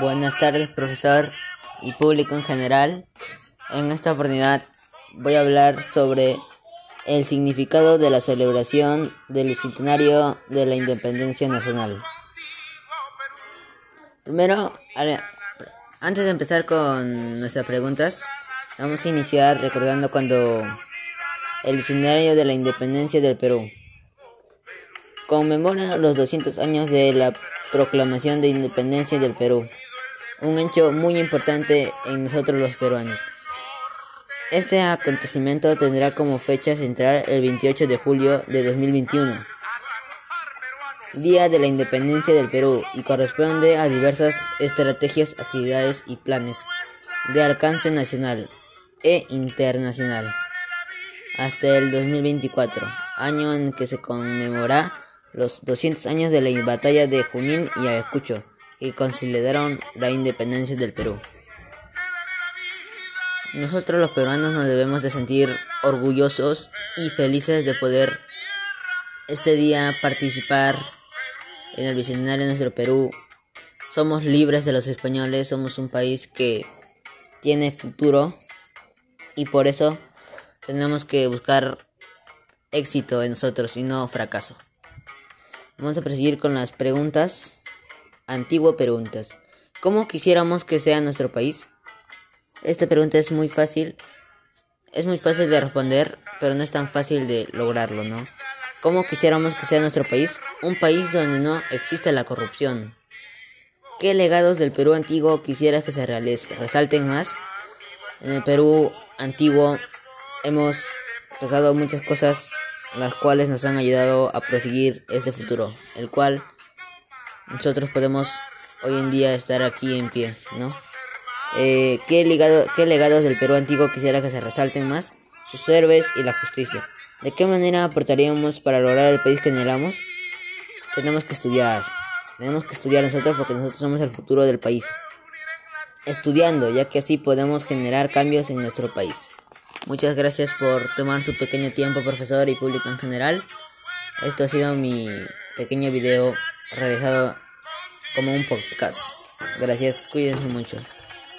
Buenas tardes, profesor y público en general. En esta oportunidad voy a hablar sobre el significado de la celebración del centenario de la independencia nacional. Primero, antes de empezar con nuestras preguntas, vamos a iniciar recordando cuando el centenario de la independencia del Perú conmemora los 200 años de la proclamación de independencia del Perú, un hecho muy importante en nosotros los peruanos. Este acontecimiento tendrá como fecha central el 28 de julio de 2021, Día de la Independencia del Perú, y corresponde a diversas estrategias, actividades y planes de alcance nacional e internacional hasta el 2024, año en que se conmemora los 200 años de la batalla de Junín y Ayacucho, que consolidaron la independencia del Perú. Nosotros los peruanos nos debemos de sentir orgullosos y felices de poder este día participar en el bicentenario de nuestro Perú. Somos libres de los españoles, somos un país que tiene futuro y por eso tenemos que buscar éxito en nosotros y no fracaso. Vamos a proseguir con las preguntas. Antiguo preguntas. ¿Cómo quisiéramos que sea nuestro país? Esta pregunta es muy fácil. Es muy fácil de responder, pero no es tan fácil de lograrlo, ¿no? ¿Cómo quisiéramos que sea nuestro país? Un país donde no existe la corrupción. ¿Qué legados del Perú antiguo quisieras que se resalten más? En el Perú antiguo hemos pasado muchas cosas las cuales nos han ayudado a proseguir este futuro, el cual nosotros podemos hoy en día estar aquí en pie, ¿no? Eh, ¿qué, legado, ¿Qué legados del Perú antiguo quisiera que se resalten más? Sus héroes y la justicia. ¿De qué manera aportaríamos para lograr el país que anhelamos? Tenemos que estudiar. Tenemos que estudiar nosotros porque nosotros somos el futuro del país. Estudiando, ya que así podemos generar cambios en nuestro país. Muchas gracias por tomar su pequeño tiempo, profesor y público en general. Esto ha sido mi pequeño video realizado como un podcast. Gracias, cuídense mucho.